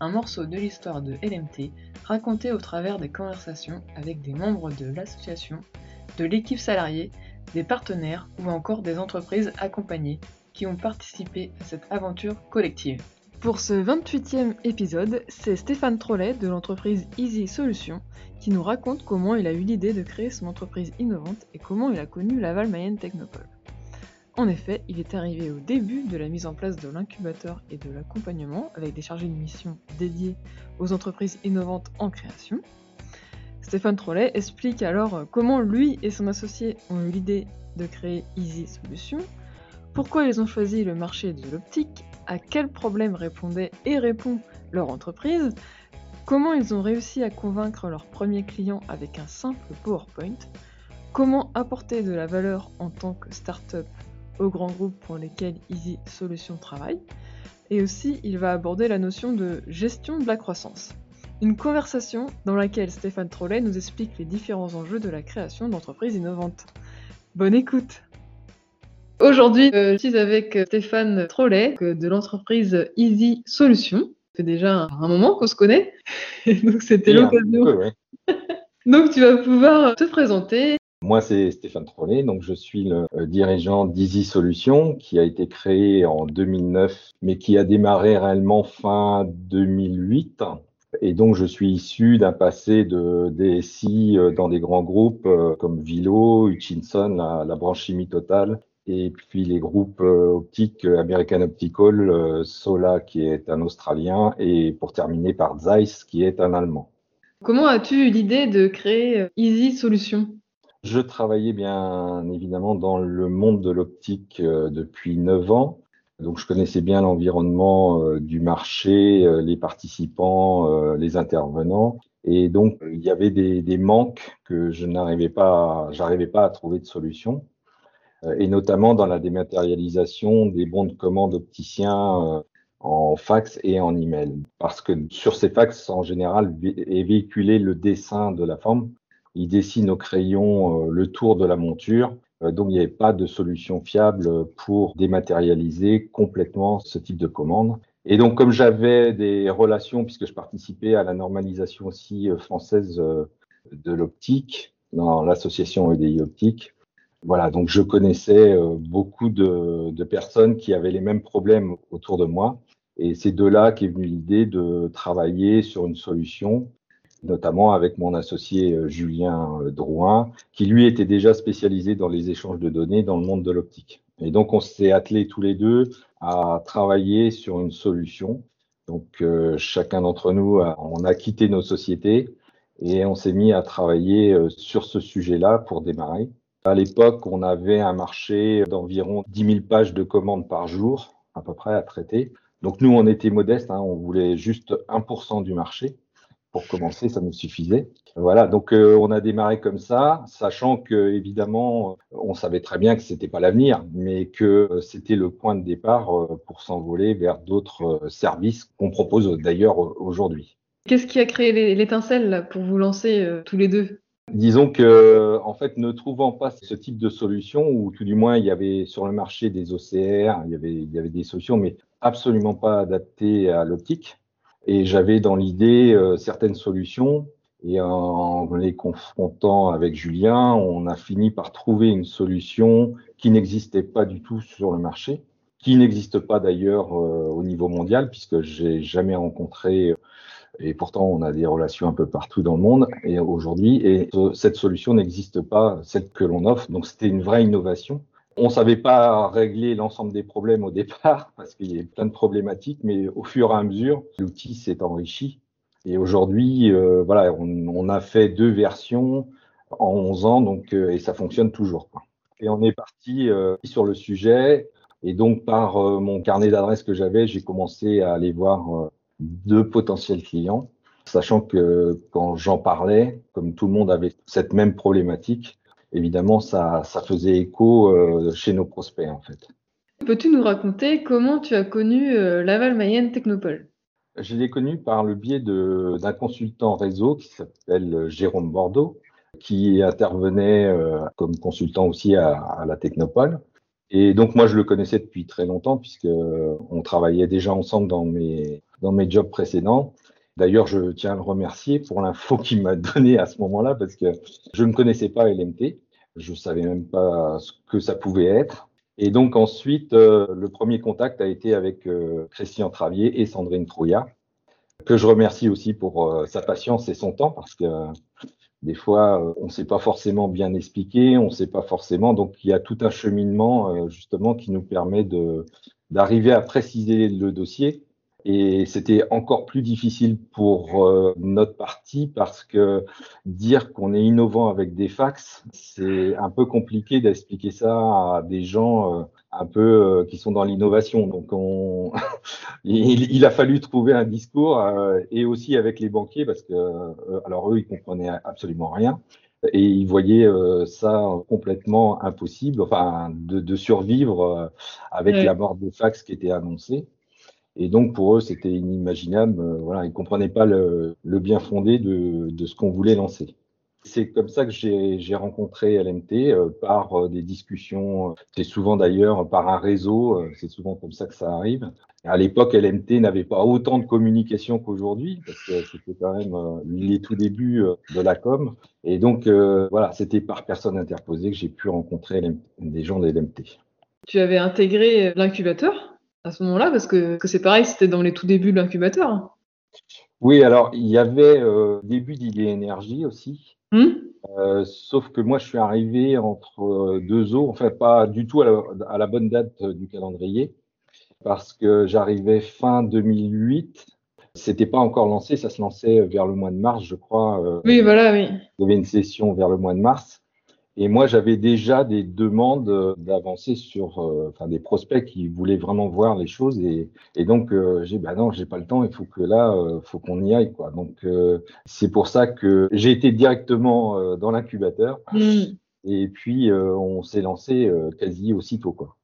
un morceau de l'histoire de LMT raconté au travers des conversations avec des membres de l'association, de l'équipe salariée, des partenaires ou encore des entreprises accompagnées qui ont participé à cette aventure collective. Pour ce 28e épisode, c'est Stéphane Trollet de l'entreprise Easy Solutions qui nous raconte comment il a eu l'idée de créer son entreprise innovante et comment il a connu Laval Mayenne Technopole. En effet, il est arrivé au début de la mise en place de l'incubateur et de l'accompagnement avec des chargés de mission dédiés aux entreprises innovantes en création. Stéphane Trollet explique alors comment lui et son associé ont eu l'idée de créer Easy Solutions, pourquoi ils ont choisi le marché de l'optique, à quels problèmes répondait et répond leur entreprise, comment ils ont réussi à convaincre leurs premiers clients avec un simple PowerPoint, comment apporter de la valeur en tant que start-up aux grands groupes pour lesquels Easy Solutions travaille. Et aussi, il va aborder la notion de gestion de la croissance. Une conversation dans laquelle Stéphane Trollet nous explique les différents enjeux de la création d'entreprises innovantes. Bonne écoute Aujourd'hui, euh, je suis avec Stéphane Trollet de l'entreprise Easy Solutions. Ça fait déjà un moment qu'on se connaît, donc c'était l'occasion. donc tu vas pouvoir te présenter, moi, c'est Stéphane Trollet, donc je suis le euh, dirigeant d'Easy Solutions, qui a été créé en 2009, mais qui a démarré réellement fin 2008. Et donc, je suis issu d'un passé de DSI euh, dans des grands groupes euh, comme Vilo, Hutchinson, la, la branche chimie totale, et puis les groupes optiques American Optical, Sola qui est un Australien, et pour terminer par Zeiss qui est un Allemand. Comment as-tu eu l'idée de créer Easy Solutions? Je travaillais bien évidemment dans le monde de l'optique euh, depuis 9 ans. Donc je connaissais bien l'environnement euh, du marché, euh, les participants, les intervenants. Et donc il y avait des, des manques que je n'arrivais pas, j'arrivais pas à trouver de solution. Et notamment dans la dématérialisation des bons de commande opticiens en fax et en email. Parce que sur ces fax, en général, est véhiculé le dessin de la forme il dessine au crayon euh, le tour de la monture. Euh, donc, il n'y avait pas de solution fiable pour dématérialiser complètement ce type de commande. Et donc, comme j'avais des relations, puisque je participais à la normalisation aussi euh, française de l'optique, dans l'association EDI Optique, voilà, donc je connaissais beaucoup de, de, personnes qui avaient les mêmes problèmes autour de moi. Et c'est de là qu'est venue l'idée de travailler sur une solution notamment avec mon associé euh, Julien euh, Drouin, qui lui était déjà spécialisé dans les échanges de données dans le monde de l'optique. Et donc, on s'est attelés tous les deux à travailler sur une solution. Donc, euh, chacun d'entre nous, on a quitté nos sociétés et on s'est mis à travailler sur ce sujet-là pour démarrer. À l'époque, on avait un marché d'environ 10 000 pages de commandes par jour, à peu près, à traiter. Donc, nous, on était modestes, hein, on voulait juste 1% du marché pour commencer, ça nous suffisait. Voilà, donc euh, on a démarré comme ça, sachant que évidemment, on savait très bien que c'était pas l'avenir, mais que euh, c'était le point de départ euh, pour s'envoler vers d'autres services qu'on propose d'ailleurs aujourd'hui. Qu'est-ce qui a créé l'étincelle pour vous lancer tous les deux? Disons que, en fait, ne trouvant pas ce type de solution, ou tout du moins il y avait sur le marché des OCR, il y avait, il y avait des solutions, mais absolument pas adaptées à l'optique. Et j'avais dans l'idée euh, certaines solutions. Et en les confrontant avec Julien, on a fini par trouver une solution qui n'existait pas du tout sur le marché, qui n'existe pas d'ailleurs euh, au niveau mondial, puisque j'ai jamais rencontré, et pourtant on a des relations un peu partout dans le monde, et aujourd'hui, et cette solution n'existe pas, celle que l'on offre. Donc c'était une vraie innovation. On ne savait pas régler l'ensemble des problèmes au départ parce qu'il y avait plein de problématiques, mais au fur et à mesure, l'outil s'est enrichi. Et aujourd'hui, euh, voilà, on, a fait deux versions en 11 ans, donc euh, et ça fonctionne toujours. Quoi. Et on est parti euh, sur le sujet. Et donc par mon carnet d'adresses que j'avais, j'ai commencé à aller voir deux potentiels clients. sachant que quand j'en parlais, comme tout le monde avait cette même problématique, évidemment, ça, ça faisait écho euh, chez nos prospects, en fait. Peux-tu nous raconter comment tu as connu euh, Laval Mayenne Technopole? Je l'ai connu par le biais d'un consultant réseau qui s'appelle Jérôme Bordeaux, qui intervenait euh, comme consultant aussi à, à, la Technopole. Et donc moi je le connaissais depuis très longtemps puisque on travaillait déjà ensemble dans mes dans mes jobs précédents. D'ailleurs, je tiens à le remercier pour l'info qu'il m'a donnée à ce moment-là parce que je ne connaissais pas LMT. Je savais même pas ce que ça pouvait être. Et donc ensuite, euh, le premier contact a été avec euh, Christian Travier et Sandrine Trouillat, que je remercie aussi pour euh, sa patience et son temps parce que des fois, on ne sait pas forcément bien expliquer, on ne sait pas forcément. Donc, il y a tout un cheminement justement qui nous permet d'arriver à préciser le dossier et c'était encore plus difficile pour euh, notre partie parce que dire qu'on est innovant avec des fax, c'est un peu compliqué d'expliquer ça à des gens euh, un peu euh, qui sont dans l'innovation. Donc, on... il, il, a fallu trouver un discours et aussi avec les banquiers parce que, alors eux, ils comprenaient absolument rien et ils voyaient ça complètement impossible, enfin, de, de survivre avec la mort de fax qui était annoncée. Et donc pour eux, c'était inimaginable. Euh, voilà, ils comprenaient pas le, le bien fondé de, de ce qu'on voulait lancer. C'est comme ça que j'ai rencontré LMT euh, par euh, des discussions. C'est souvent d'ailleurs par un réseau. c'est souvent comme ça que ça arrive. À l'époque, LMT n'avait pas autant de communication qu'aujourd'hui parce que c'était quand même les tout débuts de la com. Et donc voilà, c'était par personne interposée que j'ai pu rencontrer des gens de LMT. Tu avais intégré l'incubateur? À ce moment-là Parce que, c'est pareil, c'était dans les tout débuts de l'incubateur. Oui, alors il y avait euh, début d'idée énergie aussi. Hmm? Euh, sauf que moi, je suis arrivé entre euh, deux eaux, enfin pas du tout à la, bonne date du calendrier, parce que j'arrivais fin 2008. C'était pas encore lancé, ça se lançait vers le mois de mars, je crois. oui, voilà, oui. Il y avait une session vers le mois de mars. Et moi, j'avais déjà des demandes euh, d'avancer sur, euh, enfin, des prospects qui voulaient vraiment voir les choses. Et, et donc, euh, j'ai, bah non, j'ai pas le temps. Il faut que là, euh, faut qu'on y aille, quoi. Donc, c'est pour ça que j'ai été directement dans l'incubateur. Mm. Et puis, on s'est lancé quasi aussitôt, quoi.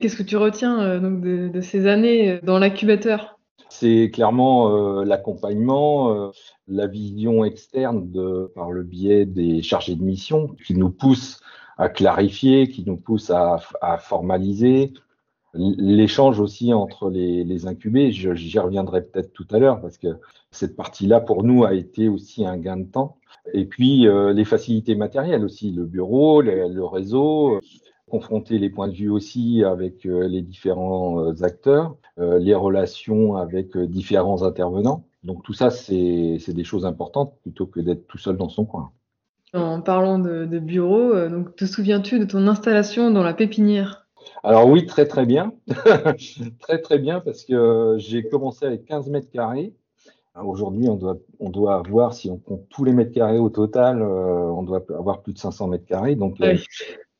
Qu'est-ce que tu retiens donc de, de, ces années dans l'incubateur? C'est clairement euh, l'accompagnement, euh, la vision externe de, par le biais des chargés de mission qui nous poussent à clarifier, qui nous poussent à, à formaliser. L'échange aussi entre les, les incubés, j'y reviendrai peut-être tout à l'heure parce que cette partie-là pour nous a été aussi un gain de temps. Et puis euh, les facilités matérielles aussi, le bureau, le, le réseau, confronter les points de vue aussi avec euh, les différents euh, acteurs, euh, les relations avec différents intervenants. Donc tout ça, c'est des choses importantes plutôt que d'être tout seul dans son coin. En parlant de, bureau, donc te souviens-tu de ton installation dans la pépinière? Alors oui, très très bien. très très bien parce que j'ai commencé avec 15 mètres carrés. Aujourd'hui, on doit, on doit avoir, si on compte tous les mètres carrés au total, on doit avoir plus de 500 mètres carrés. Donc,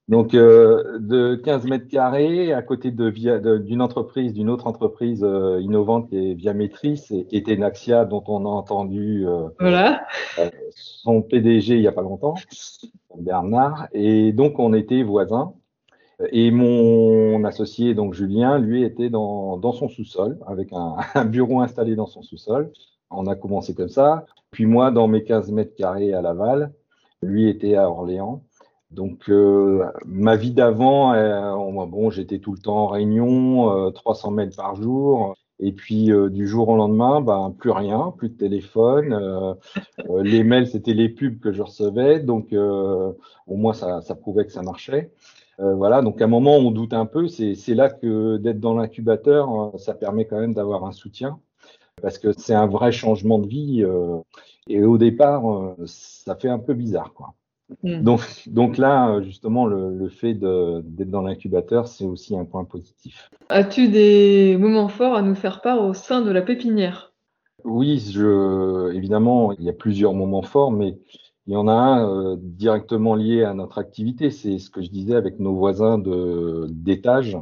donc, euh, de 15 mètres carrés, à côté d'une entreprise, d'une autre entreprise euh, innovante qui est Viametris et, et Tenaxia, dont on a entendu euh, voilà. son PDG il n'y a pas longtemps, Bernard. Et donc, on était voisins. Et mon associé, donc Julien, lui, était dans, dans son sous-sol, avec un, un bureau installé dans son sous-sol. On a commencé comme ça. Puis moi, dans mes 15 mètres carrés à Laval, lui était à Orléans. Donc euh, ma vie d'avant, euh, bon, j'étais tout le temps en réunion, 300 euh, mètres par jour. Et puis du jour au lendemain, ben plus rien, plus de téléphone. les mails, c'était les pubs que je recevais, donc au moins ça, ça, prouvait que ça marchait. voilà, donc à un moment on doute un peu. C'est là que d'être dans l'incubateur, ça permet quand même d'avoir un soutien, parce que c'est un vrai changement de vie. et au départ, ça fait un peu bizarre, quoi. Mm. Donc, donc là, justement, le, fait d'être dans l'incubateur, c'est aussi un point positif. As-tu des moments forts à nous faire part au sein de la pépinière? Oui, je, évidemment, il y a plusieurs moments forts, mais il y en a un euh, directement lié à notre activité. C'est ce que je disais avec nos voisins d'étage,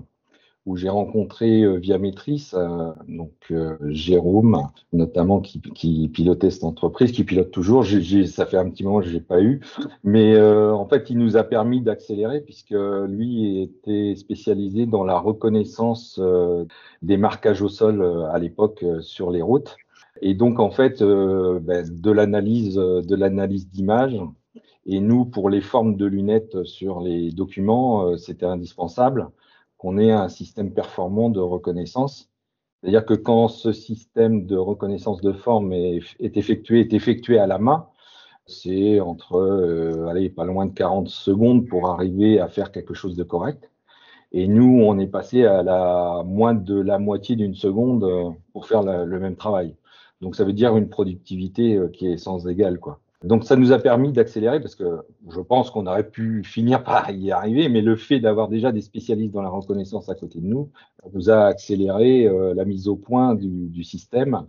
où j'ai rencontré euh, via Maîtrise, euh, donc euh, Jérôme, notamment qui, pilotait cette entreprise, qui pilote toujours. ça fait un petit moment que je l'ai pas eu, mais en fait, il nous a permis d'accélérer puisque lui était spécialisé dans la reconnaissance des marquages au sol à l'époque sur les routes. Et donc, en fait, ben, de l'analyse de l'analyse d'images. Et nous, pour les formes de lunettes sur les documents, c'était indispensable qu'on ait un système performant de reconnaissance. C'est-à-dire que quand ce système de reconnaissance de forme est, effectué, est effectué à la main, c'est entre, euh, allez, pas loin de 40 secondes pour arriver à faire quelque chose de correct. Et nous, on est passé à la moins de la moitié d'une seconde euh, pour faire le même travail. Donc, ça veut dire une productivité euh, qui est sans égale, quoi. Donc ça nous a permis d'accélérer parce que je pense qu'on aurait pu finir par y arriver, mais le fait d'avoir déjà des spécialistes dans la reconnaissance à côté de nous nous a accéléré euh, la mise au point du, système.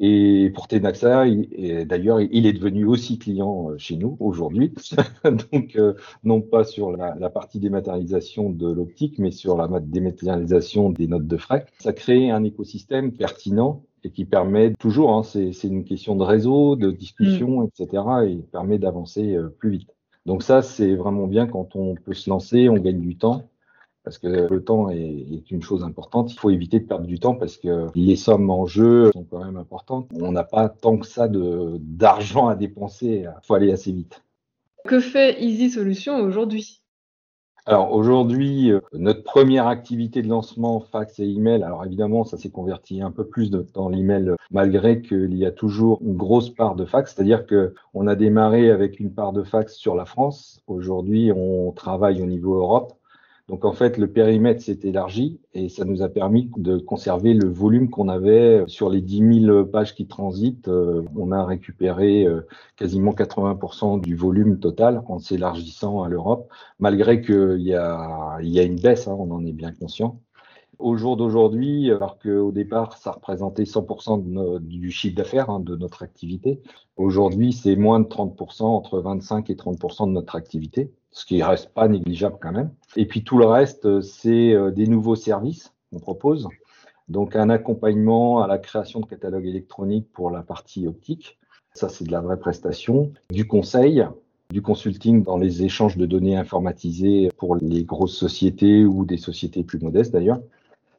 Et pour Tenaxa, d'ailleurs, il est devenu aussi client euh, chez nous aujourd'hui. Donc, euh, non pas sur la, la, partie dématérialisation de l'optique, mais sur la dématérialisation des notes de frais. Ça crée un écosystème pertinent et qui permet toujours, hein, c'est une question de réseau, de discussion, mm. etc., et permet d'avancer euh, plus vite. Donc ça, c'est vraiment bien quand on peut se lancer, on gagne du temps, parce que le temps est, est, une chose importante. Il faut éviter de perdre du temps parce que les sommes en jeu sont quand même importantes. On n'a pas tant que ça d'argent à dépenser, il faut aller assez vite. Que fait Easy Solutions aujourd'hui? Alors aujourd'hui, euh, notre première activité de lancement, fax et email, alors évidemment, ça s'est converti un peu plus dans l'email, malgré qu'il y a toujours une grosse part de fax, c'est-à-dire que on a démarré avec une part de fax sur la France. Aujourd'hui, on travaille au niveau Europe. Donc en fait, le périmètre s'est élargi et ça nous a permis de conserver le volume qu'on avait sur les 10 000 pages qui transitent. Euh, on a récupéré euh, quasiment 80% du volume total en s'élargissant à l'Europe, malgré qu'il y a, y a une baisse, hein, on en est bien conscient. Au jour d'aujourd'hui, alors qu'au départ, ça représentait 100% du chiffre d'affaires hein, de notre activité, aujourd'hui, c'est moins de 30%, entre 25 et 30% de notre activité ce qui reste pas négligeable quand même. Et puis tout le reste, c'est euh, des nouveaux services qu'on propose. Donc un accompagnement à la création de catalogues électroniques pour la partie optique. Ça, c'est de la vraie prestation. Du conseil, du consulting dans les échanges de données informatisées pour les grosses sociétés ou des sociétés plus modestes d'ailleurs.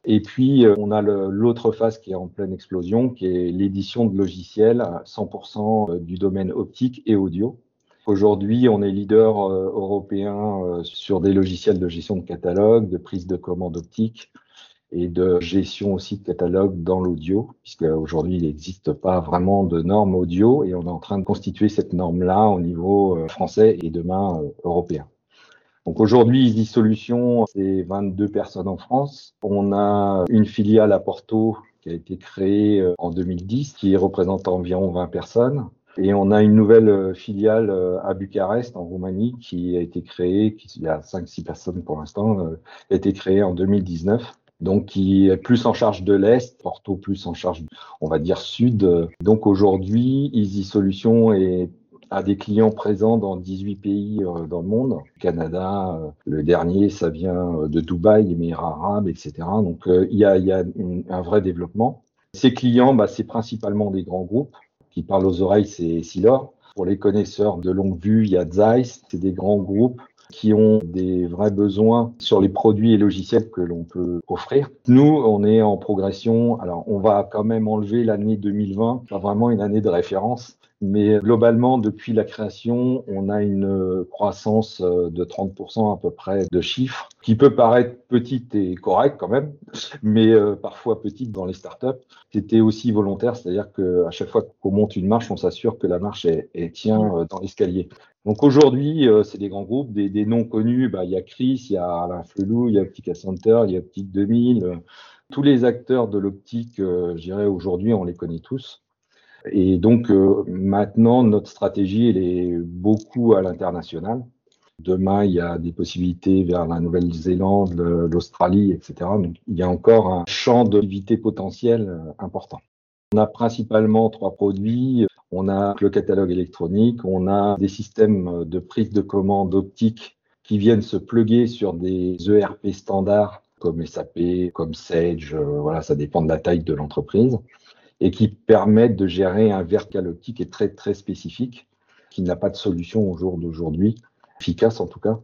Et puis, euh, on a l'autre phase qui est en pleine explosion, qui est l'édition de logiciels 100% euh, du domaine optique et audio. Aujourd'hui, on est leader euh, européen euh, sur des logiciels de gestion de catalogue, de prise de commande optique et de gestion aussi de catalogue dans l'audio, puisque aujourd'hui il n'existe pas vraiment de normes audio et on est en train de constituer cette norme-là au niveau euh, français et demain européen. Donc aujourd'hui, Easy Solutions, c'est 22 personnes en France. On a une filiale à Porto qui a été créée en 2010, qui représente environ 20 personnes. Et on a une nouvelle euh, filiale euh, à Bucarest, en Roumanie, qui a été créée, qui, il y a 5-6 personnes pour l'instant, euh, a été créée en 2019 donc qui est plus en charge de l'Est, Porto plus en charge, on va dire, Sud. Donc aujourd'hui, Easy Solutions est a des clients présents dans 18 pays dans le monde. Canada, le dernier, ça vient de Dubaï, Émirats arabes, etc. Donc il y a, y a un vrai développement. Ces clients, bah, c'est principalement des grands groupes qui parle aux oreilles, c'est Silor. Pour les connaisseurs de longue vue, il y a Zeiss. C'est des grands groupes qui ont des vrais besoins sur les produits et logiciels que l'on peut offrir. Nous, on est en progression. Alors, on va quand même enlever l'année 2020, pas vraiment une année de référence. Mais globalement, depuis la création, on a une croissance euh, de 30% à peu près de chiffres, qui peut paraître petite et correcte quand même, mais euh, parfois petite dans les startups. C'était aussi volontaire, c'est-à-dire qu'à chaque fois qu'on monte une marche, on s'assure que la marche est, tient euh, dans l'escalier. Donc aujourd'hui, c'est des grands groupes, des, des noms connus. Bah, il y a Chris, il y a Alain Flelou, il y a Optica Center, il y a Optique 2000. Tous les acteurs de l'optique, je dirais aujourd'hui, on les connaît tous. Et donc euh, maintenant, notre stratégie, elle est beaucoup à l'international. Demain, il y a des possibilités vers la Nouvelle-Zélande, l'Australie, etc. Donc, il y a encore un champ d'activité potentiel euh, important. On a principalement trois produits. On a le catalogue électronique, on a des systèmes de prise de commande optique qui viennent se pluguer sur des ERP standards comme SAP, comme Sage, voilà, ça dépend de la taille de l'entreprise, et qui permettent de gérer un vertical optique qui est très très spécifique, qui n'a pas de solution au jour d'aujourd'hui, efficace en tout cas.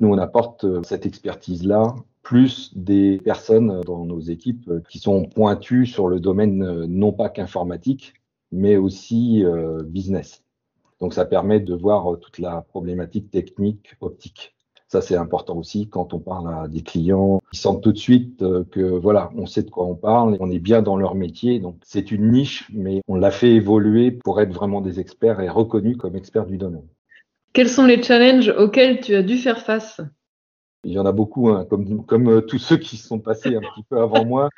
Nous, on apporte cette expertise-là plus des personnes dans nos équipes qui sont pointues sur le domaine euh, non pas qu'informatique, mais aussi euh, business. Donc ça permet de voir euh, toute la problématique technique optique. Ça, c'est important aussi quand on parle à des clients. Ils sentent tout de suite que voilà, on sait de quoi on parle, on est bien dans leur métier. Donc c'est une niche, mais on l'a fait évoluer pour être vraiment des experts et reconnus comme experts du domaine. Quels sont les challenges auxquels tu as dû faire face? Il y en a beaucoup, hein, comme, comme euh, tous ceux qui sont passés un petit peu avant moi.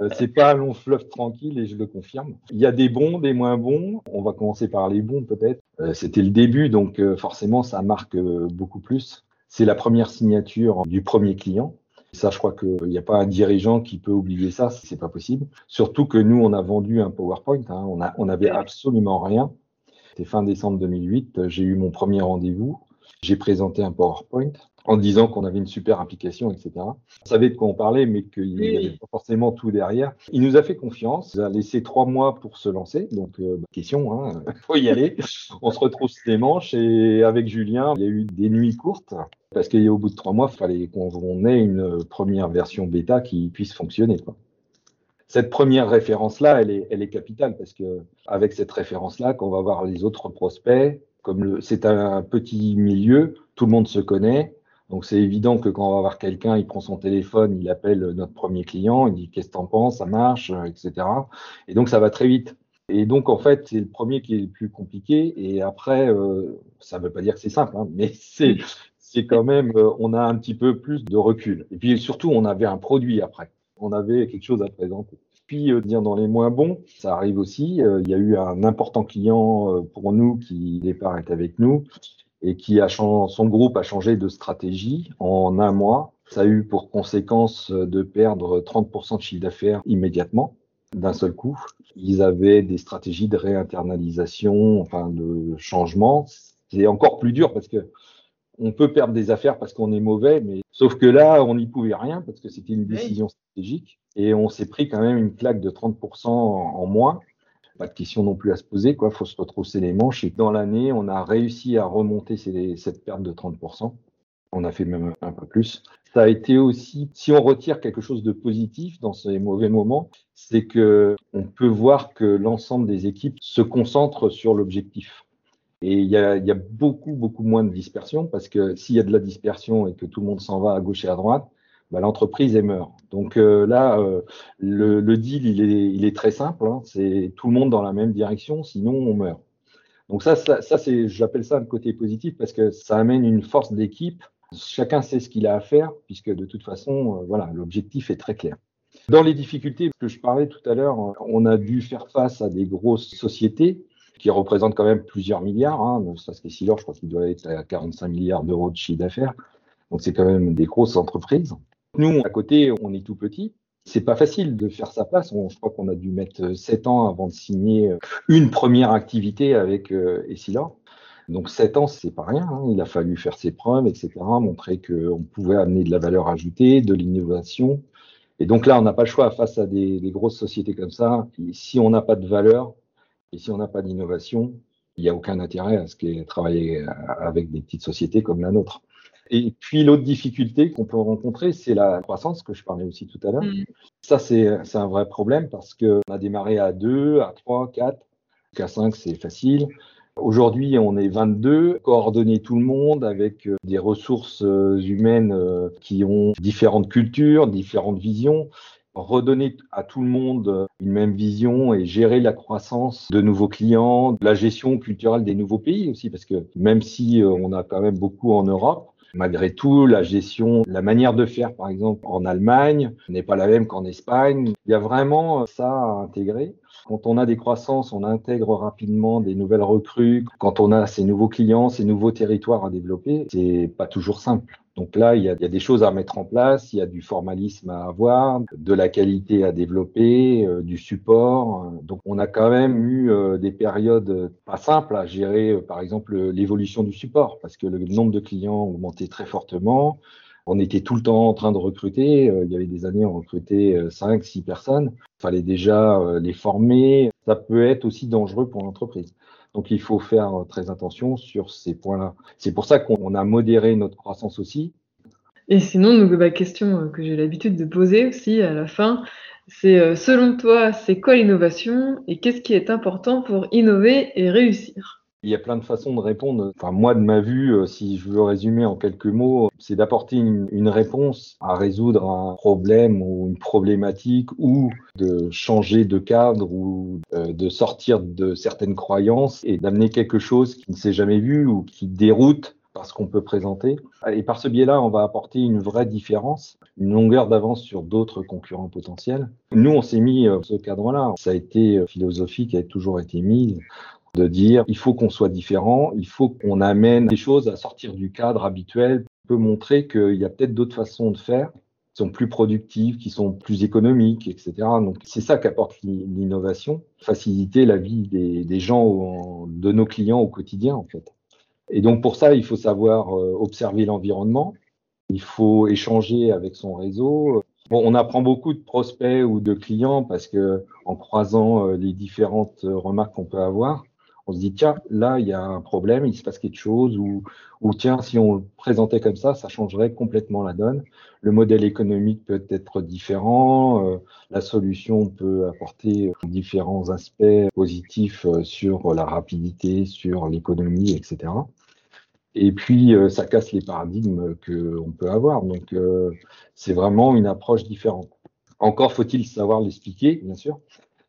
Euh, c'est pas un long fleuve tranquille et je le confirme. Il y a des bons, des moins bons. On va commencer par les bons peut-être. Euh, c'était le début, donc forcément ça marque beaucoup plus. C'est la première signature du premier client. Ça, je crois qu'il n'y a pas un dirigeant qui peut oublier ça, c'est pas possible. Surtout que nous, on a vendu un PowerPoint, hein. on, a, on avait absolument rien. C'était fin décembre 2008, j'ai eu mon premier rendez-vous, j'ai présenté un PowerPoint en disant qu'on avait une super application, etc. On savait de quoi on parlait, mais qu'il n'y avait pas forcément tout derrière. Il nous a fait confiance, il a laissé trois mois pour se lancer, donc euh, question, hein, faut y aller. on se retrousse les manches et avec Julien, il y a eu des nuits courtes parce qu'au bout de trois mois, il fallait qu'on ait une première version bêta qui puisse fonctionner. Quoi. Cette première référence-là, elle est, elle est capitale parce que avec cette référence-là, qu'on va voir les autres prospects, comme c'est un petit milieu, tout le monde se connaît, donc c'est évident que quand on va voir quelqu'un, il prend son téléphone, il appelle notre premier client, il dit qu'est-ce que t'en penses, ça marche, euh, etc. Et donc ça va très vite. Et donc en fait c'est le premier qui est le plus compliqué. Et après, euh, ça ne veut pas dire que c'est simple, hein, mais c'est c'est quand même, euh, on a un petit peu plus de recul. Et puis surtout, on avait un produit après. On avait quelque chose à présenter. Puis dire dans les moins bons, ça arrive aussi. il y a eu un important client pour nous qui au départ est avec nous et qui a son groupe a changé de stratégie en un mois. Ça a eu pour conséquence de perdre 30% de chiffre d'affaires immédiatement, d'un seul coup. Ils avaient des stratégies de réinternalisation, enfin de changement. C'est encore plus dur parce que on peut perdre des affaires parce qu'on est mauvais, mais sauf que là, on n'y pouvait rien parce que c'était une décision stratégique et on s'est pris quand même une claque de 30% en moins pas de question non plus à se poser, quoi. Faut se retrousser les manches. Et dans l'année, on a réussi à remonter cette perte de 30%. On a fait même un peu plus. Ça a été aussi, si on retire quelque chose de positif dans ces mauvais moments, c'est que on peut voir que l'ensemble des équipes se concentrent sur l'objectif. Et il y, a, il y a beaucoup, beaucoup moins de dispersion parce que s'il y a de la dispersion et que tout le monde s'en va à gauche et à droite, bah, l'entreprise meurt. Donc euh, là, euh, le, deal, il est, très simple. Hein. c'est tout le monde dans la même direction, sinon on meurt. Donc ça, ça, ça c'est, j'appelle ça un côté positif parce que ça amène une force d'équipe. Chacun sait ce qu'il a à faire, puisque de toute façon, euh, voilà, l'objectif est très clair. Dans les difficultés que je parlais tout à l'heure, on a dû faire face à des grosses sociétés qui représentent quand même plusieurs milliards. Hein. Ça, c'est je crois qu'il doit être à 45 milliards d'euros de chiffre d'affaires. Donc c'est quand même des grosses entreprises. Nous, à côté, on est tout petit. C'est pas facile de faire sa place. je crois qu'on a dû mettre sept ans avant de signer euh, une première activité avec euh, Essila. Donc sept ans, c'est pas rien. Hein. Il a fallu faire ses preuves, etc., montrer qu'on pouvait amener de la valeur ajoutée, de l'innovation. Et donc là, on n'a pas le choix face à des, grosses sociétés comme ça. si on n'a pas de valeur et si on n'a pas d'innovation, il n'y a aucun intérêt à ce qu'est travailler avec des petites sociétés comme la nôtre. Et puis l'autre difficulté qu'on peut rencontrer, c'est la croissance que je parlais aussi tout à l'heure. Mm. Ça, c'est un vrai problème parce qu'on a démarré à 2, à 3, 4, à 5, c'est facile. Aujourd'hui, on est 22, coordonner tout le monde avec euh, des ressources euh, humaines euh, qui ont différentes cultures, différentes visions redonner à tout le monde une même vision et gérer la croissance de nouveaux clients, la gestion culturelle des nouveaux pays aussi, parce que même si on a quand même beaucoup en Europe, Malgré tout, la gestion, la manière de faire, par exemple, en Allemagne n'est pas la même qu'en Espagne. Il y a vraiment ça à intégrer. Quand on a des croissances, on intègre rapidement des nouvelles recrues. Quand on a ces nouveaux clients, ces nouveaux territoires à développer, c'est pas toujours simple. Donc là, il y, a, il y, a, des choses à mettre en place, il y a du formalisme à avoir, de la qualité à développer, euh, du support. Donc on a quand même eu euh, des périodes pas simples à gérer, euh, par exemple l'évolution du support, parce que le nombre de clients a augmenté très fortement. On était tout le temps en train de recruter. Il y avait des années, on recrutait 5, 6 personnes. Il fallait déjà les former. Ça peut être aussi dangereux pour l'entreprise. Donc il faut faire très attention sur ces points-là. C'est pour ça qu'on a modéré notre croissance aussi. Et sinon, donc, bah, question que j'ai l'habitude de poser aussi à la fin, c'est euh, selon toi, c'est quoi l'innovation et qu'est-ce qui est important pour innover et réussir? Il y a plein de façons de répondre. Enfin, moi, de ma vue, euh, si je veux résumer en quelques mots, c'est d'apporter une, réponse à résoudre un problème ou une problématique ou de changer de cadre ou euh, de sortir de certaines croyances et d'amener quelque chose qui ne s'est jamais vu ou qui déroute parce qu'on peut présenter. Et par ce biais-là, on va apporter une vraie différence, une longueur d'avance sur d'autres concurrents potentiels. Nous, on s'est mis euh, ce cadre-là. Ça a été philosophie qui a toujours été mise de dire il faut qu'on soit différent, il faut qu'on amène des choses à sortir du cadre habituel, peut montrer qu'il y a peut-être d'autres façons de faire qui sont plus productives, qui sont plus économiques, etc. Donc c'est ça qu'apporte l'innovation, faciliter la vie des, gens, de nos clients au quotidien en fait. Et donc pour ça, il faut savoir euh, observer l'environnement, il faut échanger avec son réseau. Bon, on apprend beaucoup de prospects ou de clients parce que en croisant euh, les différentes remarques qu'on peut avoir, on se dit tiens là il y a un problème, il se passe quelque chose ou, ou tiens si on le présentait comme ça, ça changerait complètement la donne. Le modèle économique peut être différent, euh, la solution peut apporter différents aspects positifs sur la rapidité, sur l'économie, etc. Et puis, euh, ça casse les paradigmes qu'on peut avoir. Donc, euh, c'est vraiment une approche différente. Encore faut-il savoir l'expliquer, bien sûr,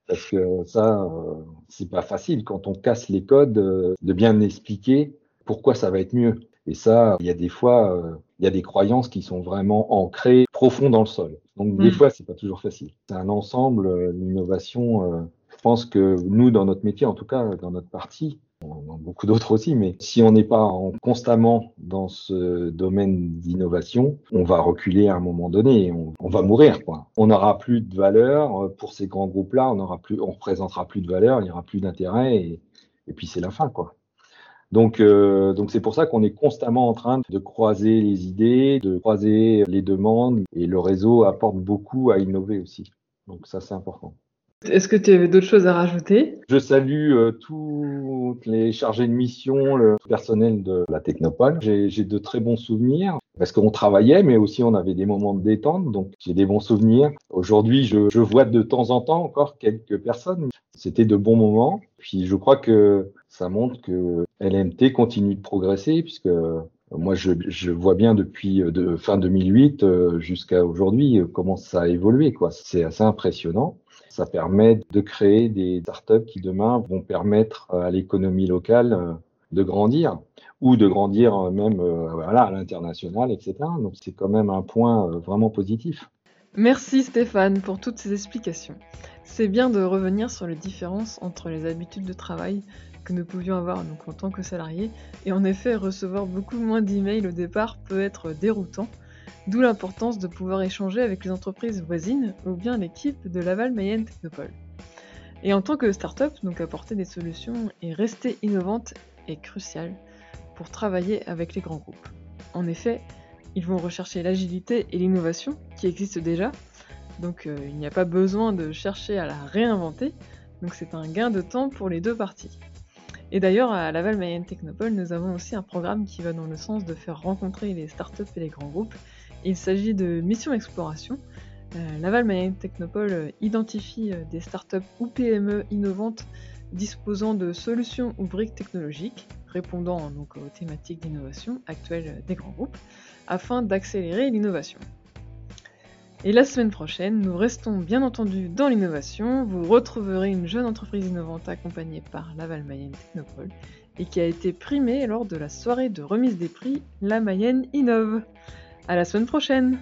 parce que ça, euh, c'est pas facile quand on casse les codes de bien expliquer pourquoi ça va être mieux. Et ça, il y a des fois, il y a des croyances qui sont vraiment ancrées profond dans le sol. Donc, des mm. fois, c'est pas toujours facile. C'est un ensemble, l'innovation. je pense que nous, dans notre métier, en tout cas, dans notre partie, beaucoup d'autres aussi, mais si on n'est pas constamment dans ce domaine d'innovation, on va reculer à un moment donné, on, on va mourir. On n'aura plus de valeur euh, pour ces grands groupes-là, on aura plus, on représentera plus de valeur, il n'y aura plus d'intérêt, et, puis c'est la fin, quoi. Euh, donc c'est pour ça qu'on est constamment en train de croiser les idées, de croiser les demandes, et le réseau apporte beaucoup à innover aussi. Donc ça, c'est important. Est-ce que tu avais d'autres choses à rajouter? Je salue euh, tous les chargés de mission, le personnel de la Technopole. J'ai de très bons souvenirs parce qu'on travaillait, mais aussi on avait des moments de détente, donc j'ai des bons souvenirs. Aujourd'hui, je, vois de temps en temps encore quelques personnes. C'était de bons moments. Puis je crois que ça montre que LMT continue de progresser, puisque moi, je, vois bien depuis euh, fin 2008 euh, jusqu'à aujourd'hui comment ça a évolué. C'est assez impressionnant. Ça permet de créer des startups qui demain vont permettre à l'économie locale euh, de grandir ou de grandir euh, même euh, voilà, à l'international, etc. Donc c'est quand même un point vraiment positif. Merci Stéphane pour toutes ces explications. C'est bien de revenir sur les différences entre les habitudes de travail que nous pouvions avoir donc, en tant que salariés, et en effet recevoir beaucoup moins d'emails au départ peut être déroutant, D'où l'importance de pouvoir échanger avec les entreprises voisines ou bien l'équipe de Laval Mayenne Technopole. Et en tant que start-up, donc apporter des solutions et rester innovante est crucial pour travailler avec les grands groupes. En effet, ils vont rechercher l'agilité et l'innovation qui existent déjà, donc euh, il n'y a pas besoin de chercher à la réinventer, donc c'est un gain de temps pour les deux parties. Et d'ailleurs, à Laval Mayenne Technopole, nous avons aussi un programme qui va dans le sens de faire rencontrer les startups et les grands groupes il s'agit de Mission Exploration. Euh, Laval Mayenne Technopole euh, identifie euh, des startups ou PME innovantes disposant de solutions ou briques technologiques répondant donc aux thématiques d'innovation actuelles des grands groupes afin d'accélérer l'innovation. Et la semaine prochaine, nous restons bien entendu dans l'innovation. Vous retrouverez une jeune entreprise innovante accompagnée par Laval Mayenne Technopole et qui a été primée lors de la soirée de remise des prix La Mayenne Innove. À la semaine prochaine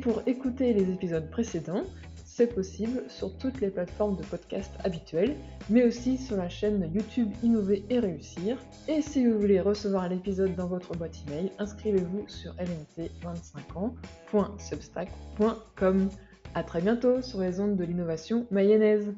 Pour écouter les épisodes précédents, c'est possible sur toutes les plateformes de podcast habituelles, mais aussi sur la chaîne YouTube Innover et Réussir. Et si vous voulez recevoir l'épisode dans votre boîte email, inscrivez-vous sur lmt25ans.substack.com. A très bientôt sur les ondes de l'innovation mayonnaise.